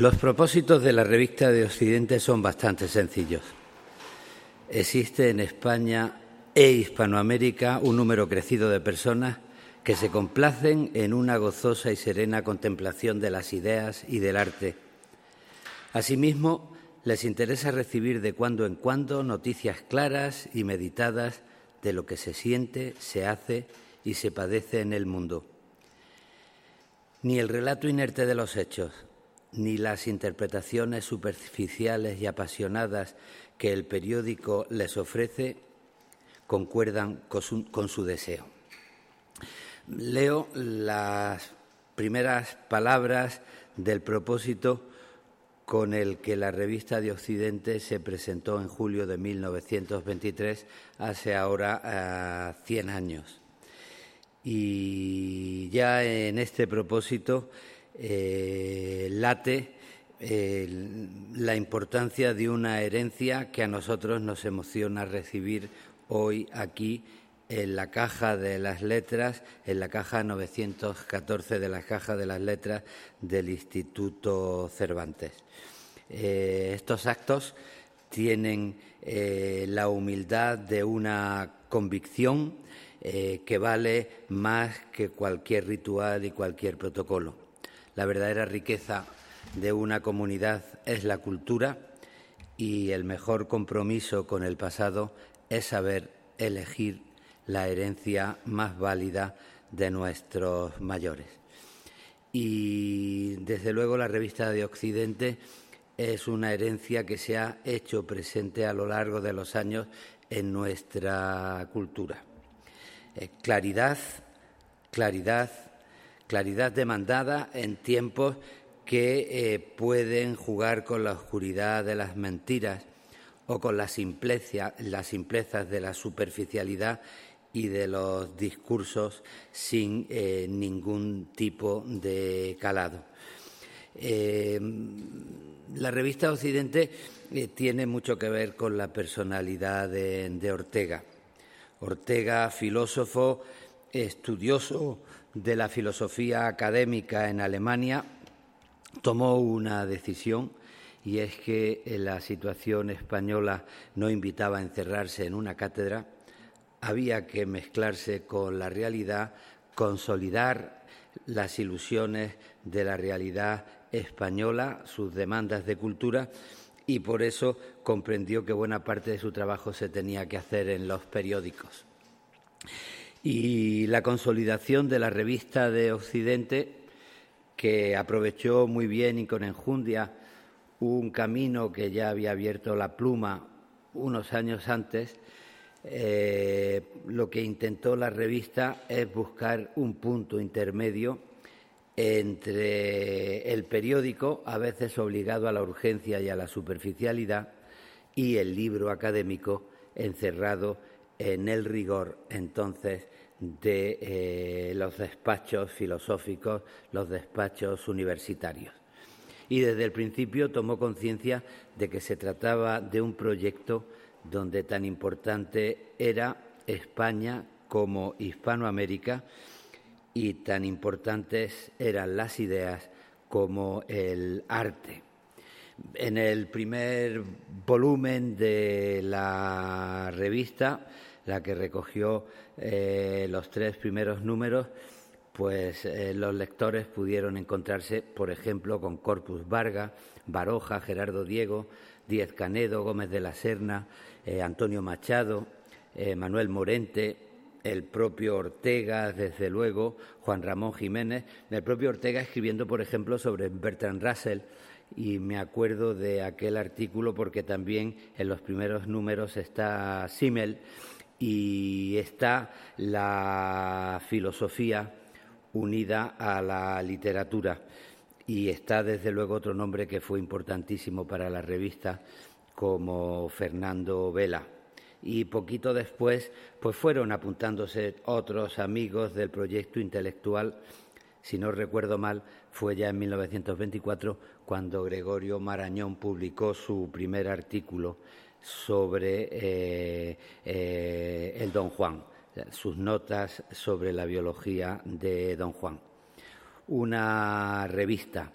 Los propósitos de la revista de Occidente son bastante sencillos. Existe en España e Hispanoamérica un número crecido de personas que se complacen en una gozosa y serena contemplación de las ideas y del arte. Asimismo, les interesa recibir de cuando en cuando noticias claras y meditadas de lo que se siente, se hace y se padece en el mundo. Ni el relato inerte de los hechos, ni las interpretaciones superficiales y apasionadas que el periódico les ofrece concuerdan con su, deseo. Leo las primeras palabras del propósito con el que la revista de Occidente se presentó en julio de 1923, hace ahora 100 eh, años. Y ya en este propósito eh, late eh, la importancia de una herencia que a nosotros nos emociona recibir hoy aquí en la caja de las letras, en la caja 914 de la caja de las letras del Instituto Cervantes. Eh, estos actos tienen la humildad de una convicción que vale más que cualquier ritual y cualquier protocolo. La verdadera riqueza de una comunidad es la cultura y el mejor compromiso con el pasado es saber elegir la herencia más válida de nuestros mayores. Y desde luego la revista de Occidente es una herencia que se ha hecho presente a lo largo de los años en nuestra cultura. Eh, claridad, claridad, claridad demandada en tiempos que eh, pueden jugar con la oscuridad de las mentiras o con la las simplezas de la superficialidad y de los discursos sin eh, ningún tipo de calado. Eh, la revista Occidente tiene mucho que ver con la personalidad de Ortega. Ortega, filósofo, estudioso de la filosofía académica en Alemania, tomó una decisión y es que la situación española no invitaba a encerrarse en una cátedra, había que mezclarse con la realidad, consolidar las ilusiones de la realidad española, sus demandas de cultura, y por eso comprendió que buena parte de su trabajo se tenía que hacer en los periódicos y la consolidación de la revista de Occidente, que aprovechó muy bien y con enjundia un camino que ya había abierto la pluma unos años antes, eh, lo que intentó la revista es buscar un punto intermedio entre el periódico, a veces obligado a la urgencia y a la superficialidad, y el libro académico encerrado en el rigor entonces de eh, los despachos filosóficos, los despachos universitarios. Y desde el principio tomó conciencia de que se trataba de un proyecto donde tan importante era España como Hispanoamérica y tan importantes eran las ideas como el arte. En el primer volumen de la revista la que recogió eh, los tres primeros números, pues eh, los lectores pudieron encontrarse, por ejemplo, con Corpus Varga, Baroja, Gerardo Diego, Díez Canedo, Gómez de la Serna, eh, Antonio Machado, Manuel Morente, el propio Ortega, desde luego, Juan Ramón Jiménez, el propio Ortega escribiendo, por ejemplo, sobre Bertrand Russell, y me acuerdo de aquel artículo porque también en los primeros números está Simmel y está la filosofía unida a la literatura. Y está desde luego otro nombre que fue importantísimo para la revista como Fernando Vela. Y poquito después pues fueron apuntándose otros amigos del proyecto intelectual. Si no recuerdo mal fue ya en 1924 cuando Gregorio Marañón publicó su primer artículo sobre eh, eh, el Don Juan sus notas sobre la biología de Don Juan. Una revista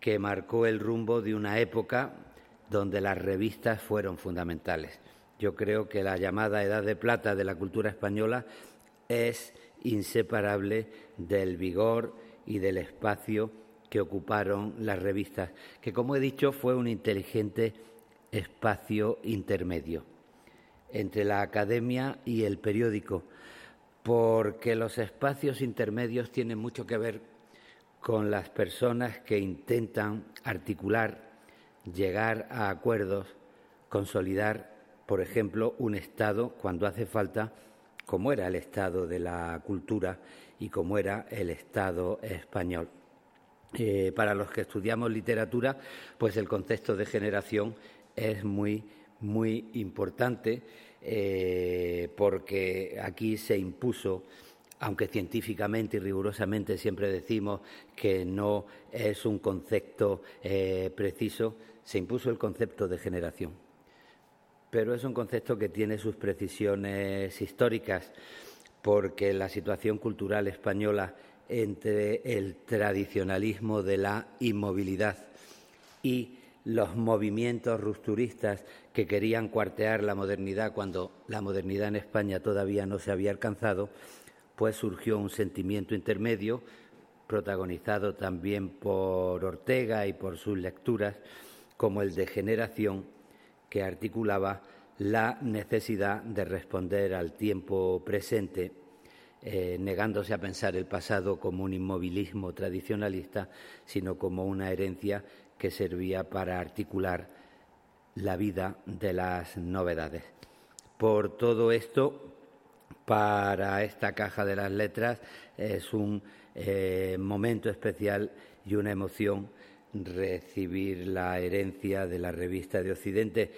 que marcó el rumbo de una época donde las revistas fueron fundamentales. Yo creo que la llamada Edad de Plata de la cultura española es inseparable del vigor y del espacio que ocuparon las revistas, que como he dicho fue un inteligente espacio intermedio entre la academia y el periódico, porque los espacios intermedios tienen mucho que ver con las personas que intentan articular, llegar a acuerdos, consolidar, por ejemplo, un Estado cuando hace falta, como era el Estado de la cultura y como era el Estado español. Eh, para los que estudiamos literatura, pues el contexto de generación es muy muy importante eh, porque aquí se impuso aunque científicamente y rigurosamente siempre decimos que no es un concepto eh, preciso, se impuso el concepto de generación. Pero es un concepto que tiene sus precisiones históricas, porque la situación cultural española entre el tradicionalismo de la inmovilidad y los movimientos rupturistas que querían cuartear la modernidad cuando la modernidad en España todavía no se había alcanzado, pues surgió un sentimiento intermedio, protagonizado también por Ortega y por sus lecturas, como el de generación, que articulaba la necesidad de responder al tiempo presente, eh, negándose a pensar el pasado como un inmovilismo tradicionalista, sino como una herencia que servía para articular la vida de las novedades. Por todo esto, para esta caja de las letras es un eh, momento especial y una emoción recibir la herencia de la revista de Occidente.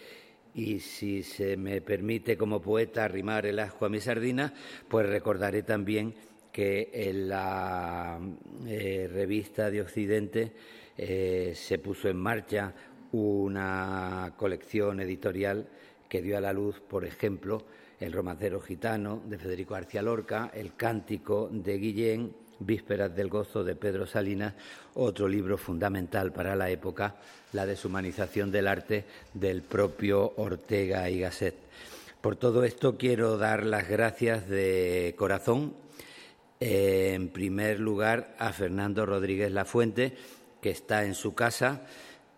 Y si se me permite como poeta arrimar el asco a mi sardina, pues recordaré también que en la eh, revista de Occidente eh, se puso en marcha una colección editorial que dio a la luz, por ejemplo, El romancero gitano de Federico García Lorca, El cántico de Guillén, Vísperas del gozo de Pedro Salinas, otro libro fundamental para la época, la deshumanización del arte del propio Ortega y Gasset. Por todo esto quiero dar las gracias de corazón, eh, en primer lugar, a Fernando Rodríguez Lafuente, que está en su casa,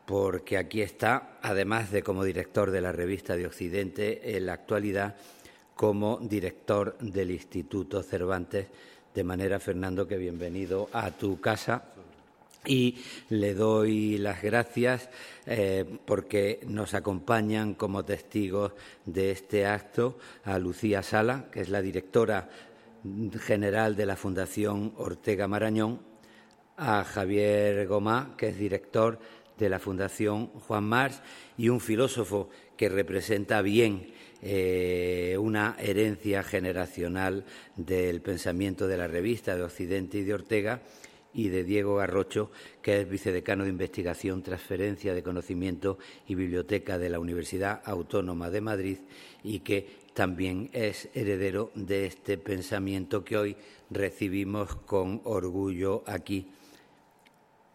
porque aquí está, además de como director de la revista de Occidente, en la actualidad como director del Instituto Cervantes. De manera, Fernando, que bienvenido a tu casa. Y le doy las gracias eh, porque nos acompañan como testigos de este acto a Lucía Sala, que es la directora general de la Fundación Ortega Marañón, a Javier Gomá, que es director de la Fundación Juan Mars, y un filósofo que representa bien eh, una herencia generacional del pensamiento de la revista de Occidente y de Ortega, y de Diego Garrocho, que es vicedecano de Investigación, Transferencia de Conocimiento y Biblioteca de la Universidad Autónoma de Madrid y que también es heredero de este pensamiento que hoy recibimos con orgullo aquí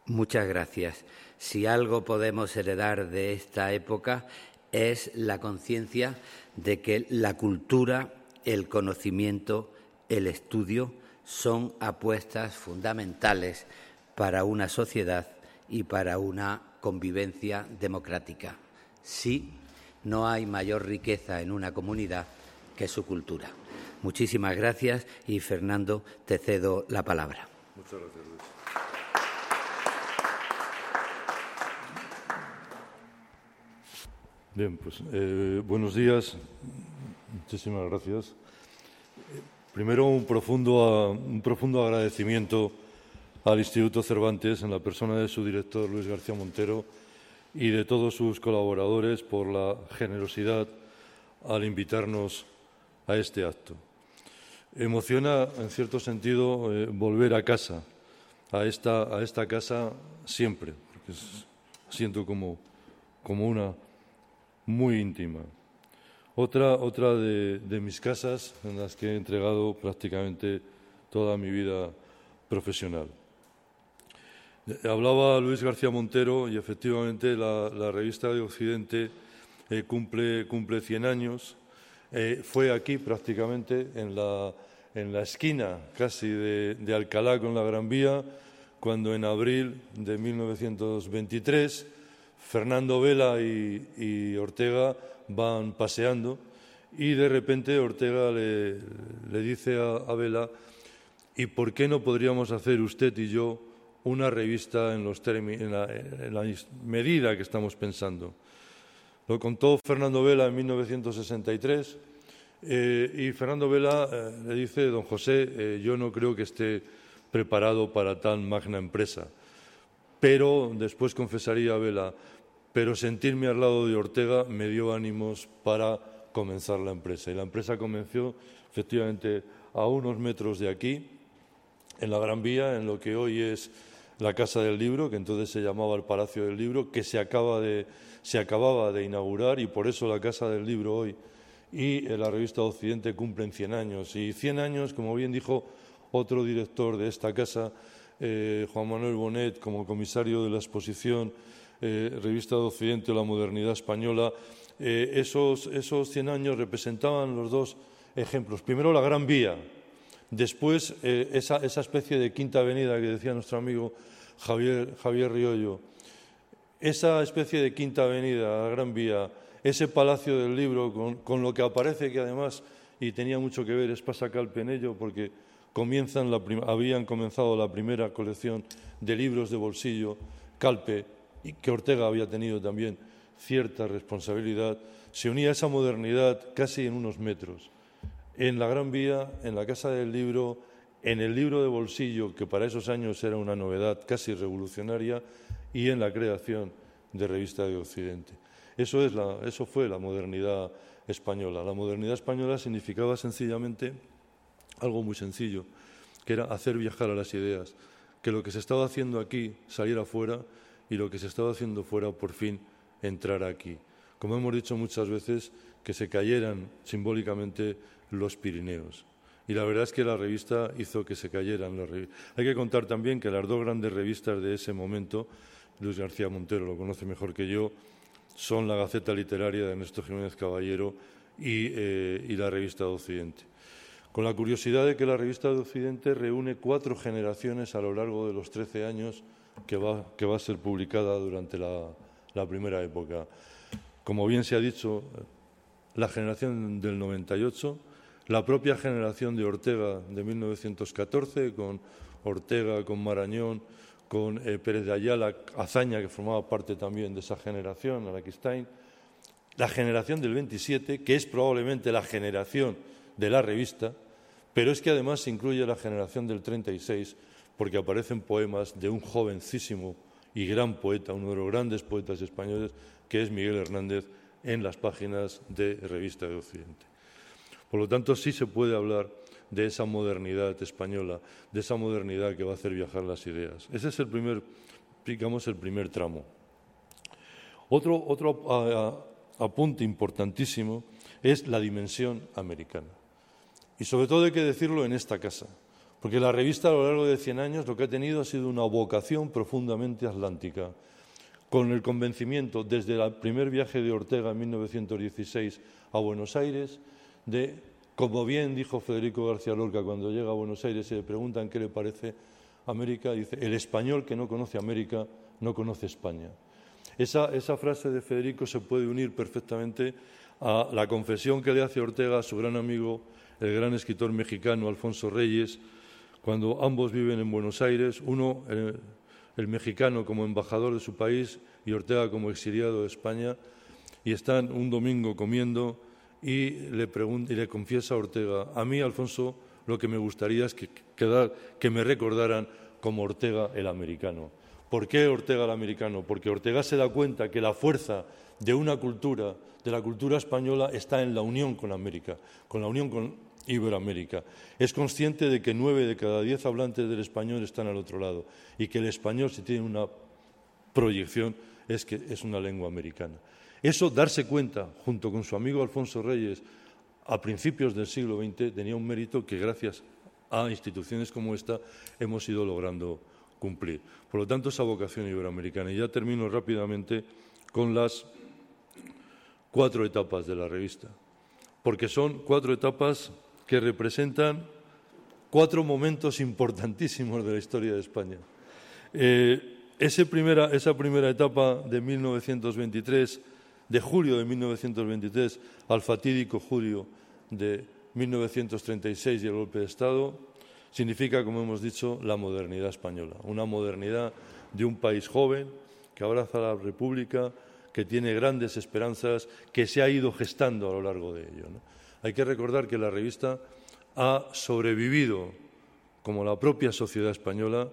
Muchas gracias. Si algo podemos heredar de esta época es la conciencia de que la cultura, el conocimiento, el estudio son apuestas fundamentales para una sociedad y para una convivencia democrática. Sí, no hay mayor riqueza en una comunidad que su cultura. Muchísimas gracias y Fernando, te cedo la palabra. Muchas gracias, Pues eh, buenos días. Muchísimas gracias. Primero, un profundo, un profundo agradecimiento al Instituto Cervantes en la persona de su director Luis García Montero y de todos sus colaboradores por la generosidad al invitarnos a este acto. Emociona, en cierto sentido, eh, volver a casa, a esta, a esta casa siempre, porque siento como, como una muy íntima. Otra, otra de, mis casas en las que he entregado prácticamente toda mi vida profesional. Hablaba Luis García Montero y efectivamente la, revista de Occidente eh, cumple, cumple 100 años. Eh, fue aquí prácticamente en la, en la esquina casi de, Alcalá con la Gran Vía, cuando en abril de 1923 Fernando Vela y Ortega van paseando y de repente Ortega le, dice a, Vela, ¿y por qué no podríamos hacer usted y yo una revista en, los en, la, medida que estamos pensando? Lo contó Fernando Vela en 1963 eh, y Fernando Vela eh, le dice, don José, eh, yo no creo que esté preparado para tan magna empresa. Pero después confesaría a Vela, pero sentirme al lado de Ortega me dio ánimos para comenzar la empresa. Y la empresa comenzó efectivamente a unos metros de aquí, en la Gran Vía, en lo que hoy es la Casa del Libro, que entonces se llamaba el Palacio del Libro, que se, acaba de, se acababa de inaugurar y por eso la Casa del Libro hoy y la revista Occidente cumplen 100 años. Y 100 años, como bien dijo otro director de esta casa, eh, Juan Manuel Bonet, como comisario de la exposición, eh, revista de Occidente, La Modernidad Española, eh, esos, esos 100 años representaban los dos ejemplos. Primero la Gran Vía, después eh, esa, especie de quinta avenida que decía nuestro amigo Javier, Javier Riollo. Esa especie de quinta avenida, la Gran Vía, ese palacio del libro, con, lo que aparece que además, y tenía mucho que ver, es Pasacal ello, porque comienzan habían comenzado la primera colección de libros de bolsillo, Calpe, y que Ortega había tenido también cierta responsabilidad, se unía a esa modernidad casi en unos metros. En la Gran Vía, en la Casa del Libro, en el libro de bolsillo, que para esos años era una novedad casi revolucionaria, y en la creación de Revista de Occidente. Eso, es eso fue la modernidad española. La modernidad española significaba sencillamente algo muy sencillo, que era hacer viajar a las ideas, que lo que se estaba haciendo aquí saliera fuera y lo que se estaba haciendo fuera por fin entrar aquí. Como hemos dicho muchas veces, que se cayeran simbólicamente los Pirineos. Y la verdad es que la revista hizo que se cayeran los Hay que contar también que las dos grandes revistas de ese momento, Luis García Montero lo conoce mejor que yo, son la Gaceta Literaria de Ernesto Jiménez Caballero y, eh, y la Revista de Occidente. Con la curiosidad de que la Revista de Occidente reúne cuatro generaciones a lo largo de los trece años que va, que va a ser publicada durante la, la primera época. Como bien se ha dicho, la generación del 98, la propia generación de Ortega de 1914, con Ortega, con Marañón, con eh, Pérez de Ayala, Azaña, que formaba parte también de esa generación, Araquistain, la generación del 27, que es probablemente la generación de la revista, pero es que además se incluye la generación del 36, porque aparecen poemas de un jovencísimo y gran poeta, uno de los grandes poetas españoles, que es Miguel Hernández, en las páginas de Revista de Occidente. Por lo tanto, sí se puede hablar de esa modernidad española, de esa modernidad que va a hacer viajar las ideas. Ese es el primer, digamos, el primer tramo. Otro, otro apunte importantísimo es la dimensión americana. Y sobre todo hay que decirlo en esta casa. Porque la revista a lo largo de 100 años lo que ha tenido ha sido una vocación profundamente atlántica, con el convencimiento desde el primer viaje de Ortega en 1916 a Buenos Aires de, como bien dijo Federico García Lorca cuando llega a Buenos Aires y le preguntan qué le parece América, dice, el español que no conoce América no conoce España. Esa, esa frase de Federico se puede unir perfectamente a la confesión que le hace Ortega a su gran amigo, el gran escritor mexicano Alfonso Reyes, cuando ambos viven en Buenos Aires, uno, el, mexicano como embajador de su país y Ortega como exiliado de España, y están un domingo comiendo y le, y le confiesa a Ortega, a mí, Alfonso, lo que me gustaría es que, que me recordaran como Ortega el americano. ¿Por qué Ortega el americano? Porque Ortega se da cuenta que la fuerza de una cultura, de la cultura española, está en la unión con América, con la unión con Iberoamérica. Es consciente de que nueve de cada diez hablantes del español están al otro lado y que el español, si tiene una proyección, es que es una lengua americana. Eso, darse cuenta, junto con su amigo Alfonso Reyes, a principios del siglo XX, tenía un mérito que gracias a instituciones como esta hemos ido logrando cumplir. Por lo tanto, esa vocación iberoamericana. Y ya termino rápidamente con las cuatro etapas de la revista, porque son cuatro etapas que representan cuatro momentos importantísimos de la historia de España. Eh, esa primera etapa de 1923, de julio de 1923 al fatídico julio de 1936 y el golpe de Estado, significa, como hemos dicho, la modernidad española, una modernidad de un país joven que abraza la República, que tiene grandes esperanzas, que se ha ido gestando a lo largo de ello. Hay que recordar que la revista ha sobrevivido, como la propia sociedad española,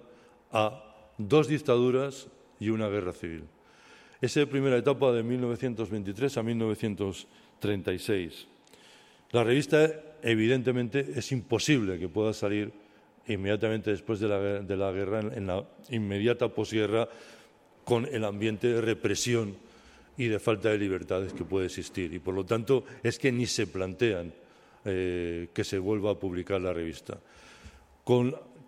a dos dictaduras y una guerra civil. Esa primera etapa de 1923 a 1936. La revista, evidentemente, es imposible que pueda salir inmediatamente después de la, guerra, en la inmediata posguerra, con el ambiente de represión y de falta de libertades que puede existir. Y por lo tanto es que ni se plantean eh, que se vuelva a publicar la revista.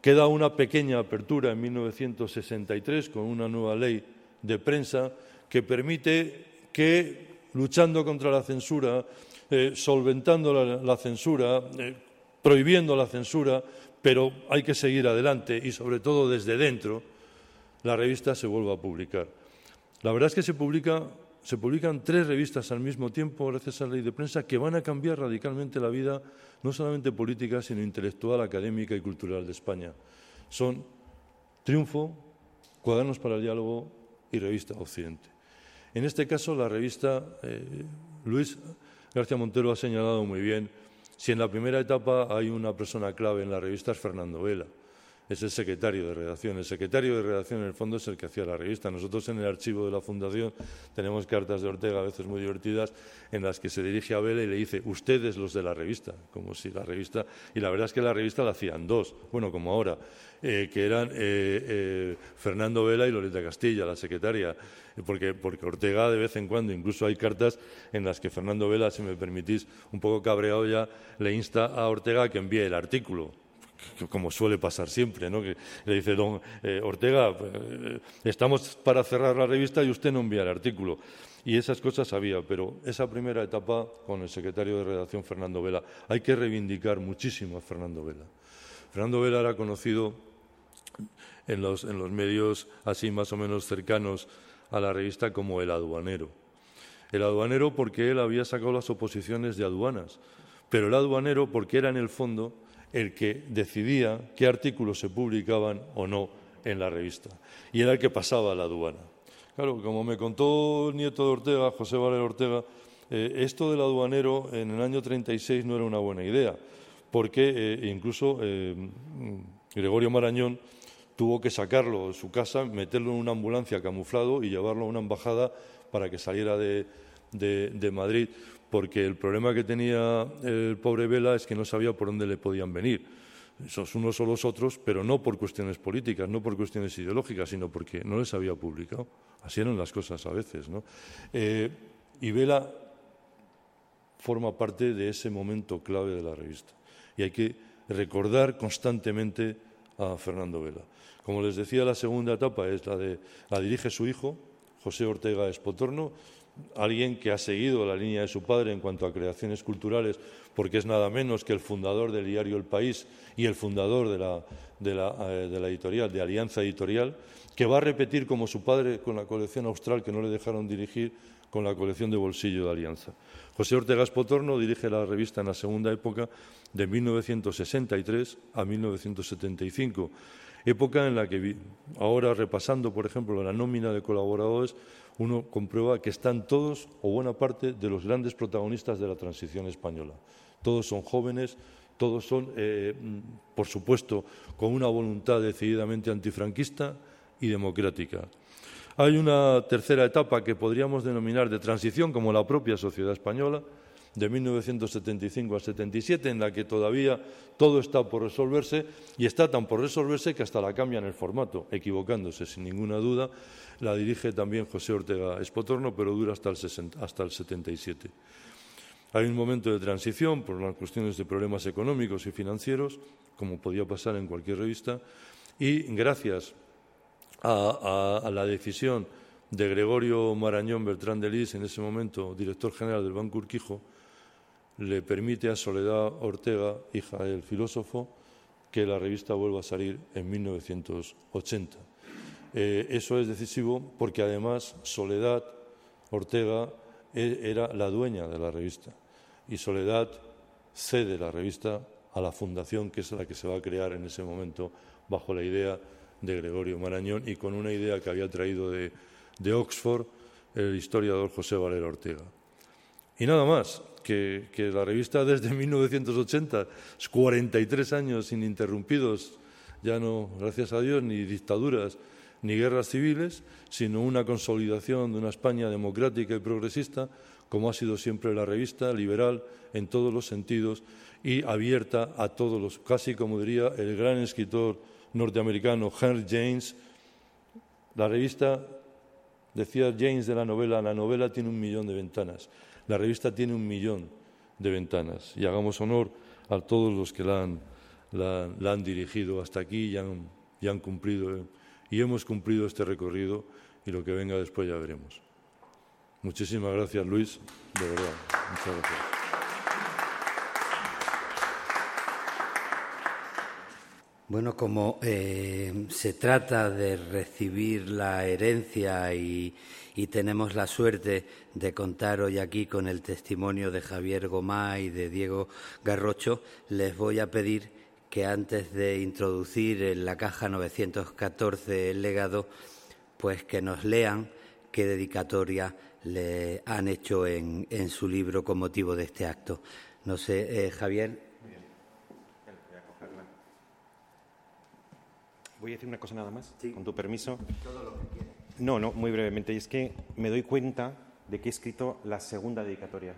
queda una pequeña apertura en 1963 con una nueva ley de prensa que permite que, luchando contra la censura, eh, solventando la, censura, eh, prohibiendo la censura, pero hay que seguir adelante y sobre todo desde dentro, la revista se vuelva a publicar. La verdad es que se publica se publican tres revistas al mismo tiempo gracias a la ley de prensa que van a cambiar radicalmente la vida no solamente política, sino intelectual, académica y cultural de España. Son Triunfo, Cuadernos para el Diálogo y Revista Occidente. En este caso, la revista, eh, Luis García Montero ha señalado muy bien, si en la primera etapa hay una persona clave en la revista es Fernando Vela es el secretario de redacción. El secretario de redacción, en el fondo, es el que hacía la revista. Nosotros en el archivo de la Fundación tenemos cartas de Ortega, a veces muy divertidas, en las que se dirige a Vela y le dice, ustedes los de la revista, como si la revista... Y la verdad es que la revista la hacían dos, bueno, como ahora, eh, que eran eh, eh, Fernando Vela y Loreta Castilla, la secretaria, porque, porque Ortega de vez en cuando, incluso hay cartas en las que Fernando Vela, si me permitís, un poco cabreado ya, le insta a Ortega a que envíe el artículo como suele pasar siempre, ¿no? que le dice don eh, Ortega, eh, estamos para cerrar la revista y usted no envía el artículo. Y esas cosas había, pero esa primera etapa con el secretario de redacción Fernando Vela, hay que reivindicar muchísimo a Fernando Vela. Fernando Vela era conocido en los, en los medios así más o menos cercanos a la revista como el aduanero. El aduanero porque él había sacado las oposiciones de aduanas, pero el aduanero porque era en el fondo el que decidía qué artículos se publicaban o no en la revista, y era el que pasaba a la aduana. Claro, como me contó el nieto de Ortega, José Valero Ortega, eh, esto del aduanero en el año 36 no era una buena idea, porque eh, incluso eh, Gregorio Marañón tuvo que sacarlo de su casa, meterlo en una ambulancia camuflado y llevarlo a una embajada para que saliera de, de Madrid, porque el problema que tenía el pobre Vela es que no sabía por dónde le podían venir. Esos unos o los otros, pero no por cuestiones políticas, no por cuestiones ideológicas, sino porque no les había publicado. Así eran las cosas a veces. ¿no? Eh, y Vela forma parte de ese momento clave de la revista. Y hay que recordar constantemente a Fernando Vela. Como les decía, la segunda etapa es la de la dirige su hijo, José Ortega Espotorno, alguien que ha seguido la línea de su padre en cuanto a creaciones culturales, porque es nada menos que el fundador del diario El País y el fundador eh, de la editorial, de Alianza Editorial, que va a repetir como su padre con la colección austral que no le dejaron dirigir, con la colección de bolsillo de Alianza. José Ortega Espotorno dirige la revista en la segunda época de 1963 a 1975, época en la que ahora repasando, por ejemplo, la nómina de colaboradores, uno comprueba que están todos o buena parte de los grandes protagonistas de la transición española. Todos son jóvenes, todos son, eh, por supuesto, con una voluntad decididamente antifranquista y democrática. Hay una tercera etapa que podríamos denominar de transición, como la propia sociedad española, de 1975 a 77, en la que todavía todo está por resolverse y está tan por resolverse que hasta la cambian el formato, equivocándose sin ninguna duda. La dirige también José Ortega Espotorno, pero dura hasta el, hasta el 77. Hay un momento de transición por las cuestiones de problemas económicos y financieros, como podía pasar en cualquier revista, y gracias a, la decisión de Gregorio Marañón Bertrán de Lis, en ese momento director general del Banco Urquijo, le permite a Soledad Ortega, hija del filósofo, que la revista vuelva a salir en 1980. Eh, eso es decisivo porque además Soledad Ortega e, era la dueña de la revista y Soledad cede la revista a la fundación que es la que se va a crear en ese momento bajo la idea de Gregorio Marañón y con una idea que había traído de, Oxford el historiador José Valera Ortega. Y nada más, que, la revista desde 1980, 43 años ininterrumpidos, ya no, gracias a Dios, ni dictaduras ni guerras civiles, sino una consolidación de una España democrática y progresista, como ha sido siempre la revista, liberal en todos los sentidos y abierta a todos los, casi como diría el gran escritor norteamericano Henry James. La revista, decía James de la novela, la novela tiene un millón de ventanas, la revista tiene un millón de ventanas y hagamos honor a todos los que la han, dirigido hasta aquí y han, cumplido y hemos cumplido este recorrido y lo que venga después ya veremos. Muchísimas gracias, Luis, de verdad. Muchas gracias. Bueno, como eh, se trata de recibir la herencia y, tenemos la suerte de contar hoy aquí con el testimonio de Javier Gomá y de Diego Garrocho, les voy a pedir que antes de introducir en la caja 914 el legado, pues que nos lean qué dedicatoria le han hecho en, su libro con motivo de este acto. No sé, eh, Javier. Voy a decir una cosa nada más, con tu permiso. Todo lo que quieras. No, no, muy brevemente. Y es que me doy cuenta de que he escrito la segunda dedicatoria,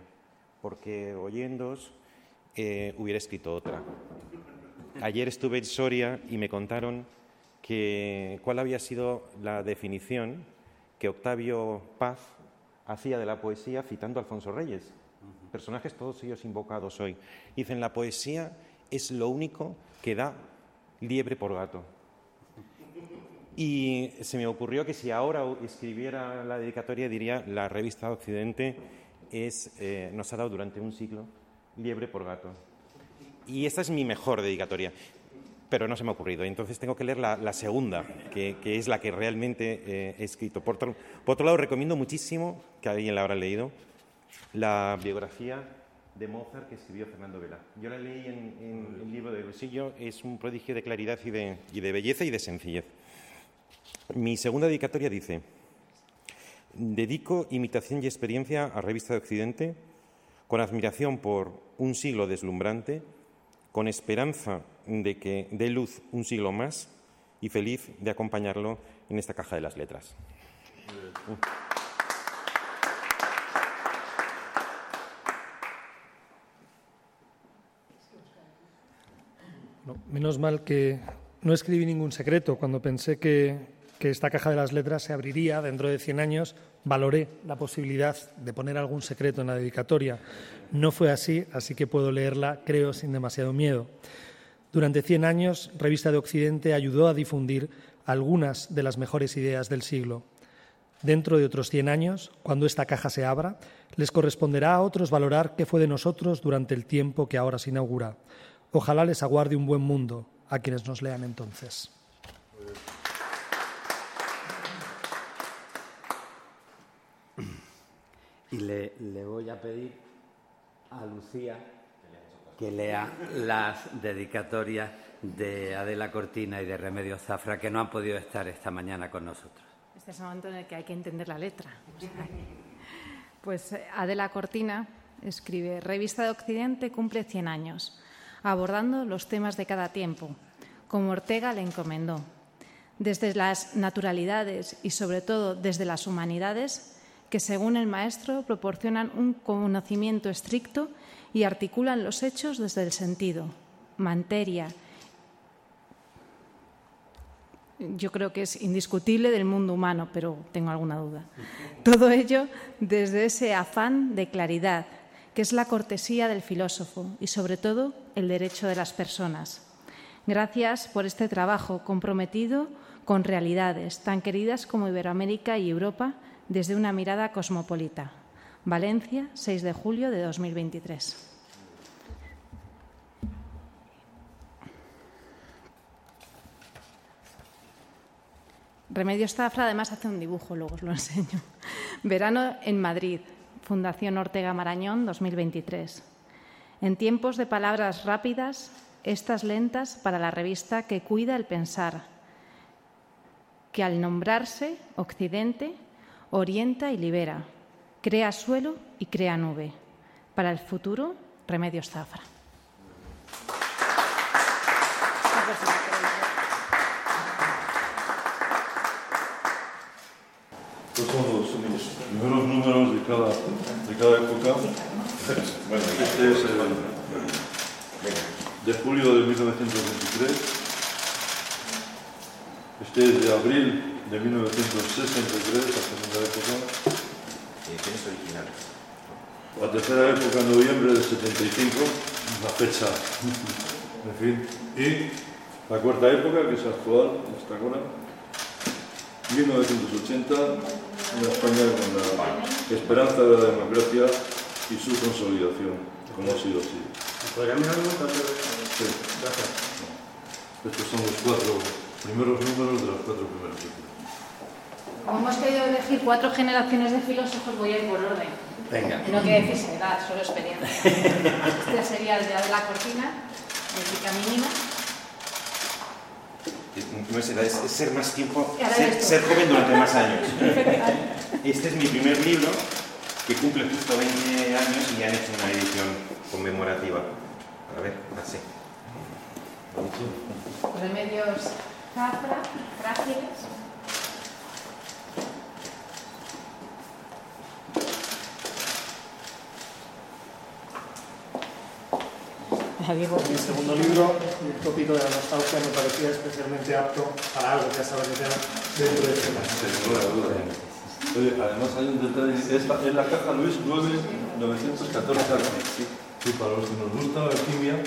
porque oyéndos eh, hubiera escrito otra. Ayer estuve en Soria y me contaron que cuál había sido la definición que Octavio Paz hacía de la poesía citando a Alfonso Reyes. Personajes todos ellos invocados hoy. Dicen, la poesía es lo único que da liebre por gato. Y se me ocurrió que si ahora escribiera la dedicatoria diría la revista Occidente es, eh, nos ha dado durante un siglo liebre por gato. Y esta es mi mejor dedicatoria, pero no se me ha ocurrido. Entonces tengo que leer la, segunda, que, es la que realmente eh, he escrito. Por otro, lado, recomiendo muchísimo, que alguien la habrá leído, la biografía de Mozart que escribió Fernando Vela. Yo la leí en, el libro de bolsillo, es un prodigio de claridad y de belleza y de sencillez. Mi segunda dedicatoria dice, dedico imitación y experiencia a Revista de Occidente con admiración por un siglo deslumbrante, con esperanza de que dé luz un siglo más y feliz de acompañarlo en esta caja de las letras. menos mal que no escribí ningún secreto cuando pensé que que esta caja de las letras se abriría dentro de 100 años, valoré la posibilidad de poner algún secreto en la dedicatoria. No fue así, así que puedo leerla, creo, sin demasiado miedo. Durante 100 años, Revista de Occidente ayudó a difundir algunas de las mejores ideas del siglo. Dentro de otros 100 años, cuando esta caja se abra, les corresponderá a otros valorar qué fue de nosotros durante el tiempo que ahora se inaugura. Ojalá les aguarde un buen mundo a quienes nos lean entonces. Y le, voy a pedir a Lucía que lea las dedicatorias de Adela Cortina y de Remedios Zafra que no han podido estar esta mañana con nosotros. Este es el momento en el que hay que entender la letra. Pues eh, Adela Cortina escribe, Revista de Occidente cumple 100 años, abordando los temas de cada tiempo, como Ortega le encomendó. Desde las naturalidades y sobre todo desde las humanidades, que según el maestro proporcionan un conocimiento estricto y articulan los hechos desde el sentido, materia, yo creo que es indiscutible del mundo humano, pero tengo alguna duda. Todo ello desde ese afán de claridad, que es la cortesía del filósofo y, sobre todo, el derecho de las personas. Gracias por este trabajo comprometido con realidades tan queridas como Iberoamérica y Europa desde una mirada cosmopolita. Valencia, 6 de julio de 2023. Remedios Zafra además hace un dibujo, luego os lo enseño. Verano en Madrid, Fundación Ortega Marañón 2023. En tiempos de palabras rápidas, estas lentas para la revista que cuida el pensar, que al nombrarse Occidente orienta y libera, crea suelo y crea nube. Para el futuro, Remedios Zafra. Estos son los primeros números de cada, de cada época. Este es el de julio de 1923. Este es de abril de 1963, la segunda época. Ediciones originales. La tercera época, noviembre del 75, la fecha. en fin. Y la cuarta época, que es actual, esta ahora. 1980, una España con la esperanza de la democracia y su consolidación, como ha sido así. ¿Podría mirar un momento? Sí. Gracias. Estos son los cuatro primeros números de las cuatro primeras épocas. Como hemos querido elegir cuatro generaciones de filósofos, voy a ir por orden. Venga. No quiere decir edad, solo experiencia. Este sería el de Adela Cortina, de Chica Mínima. No es edad, es, es ser más tiempo, ser, joven durante más años. Este es mi primer libro, que cumple justo 20 años y han hecho una edición conmemorativa. A ver, así. Remedios Zafra, frágiles. Ya Mi segundo libro, el tópico de la nostalgia, me parecía especialmente apto para algo que acaba de tener dentro de este duda. Oye, además hay un detalle, es la, es la caja Luis 9, 914. Sí, para los que nos gusta la alquimia,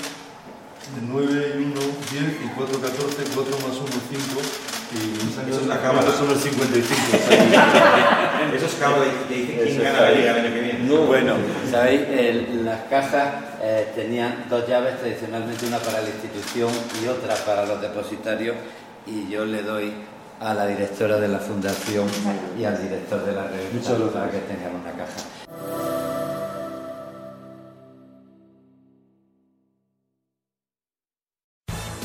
9 y 1, 10 y 4, 14, 4 más 1, 5. Y Eso es la cábala. Son los 55. Eso es de dice quién gana la liga el año que viene. Bueno, sabéis, El- las cajas eh, tenían dos llaves tradicionalmente, una para la institución y otra para los depositarios, y yo le doy a la directora de la fundación y al director de la revista para que tengan una caja.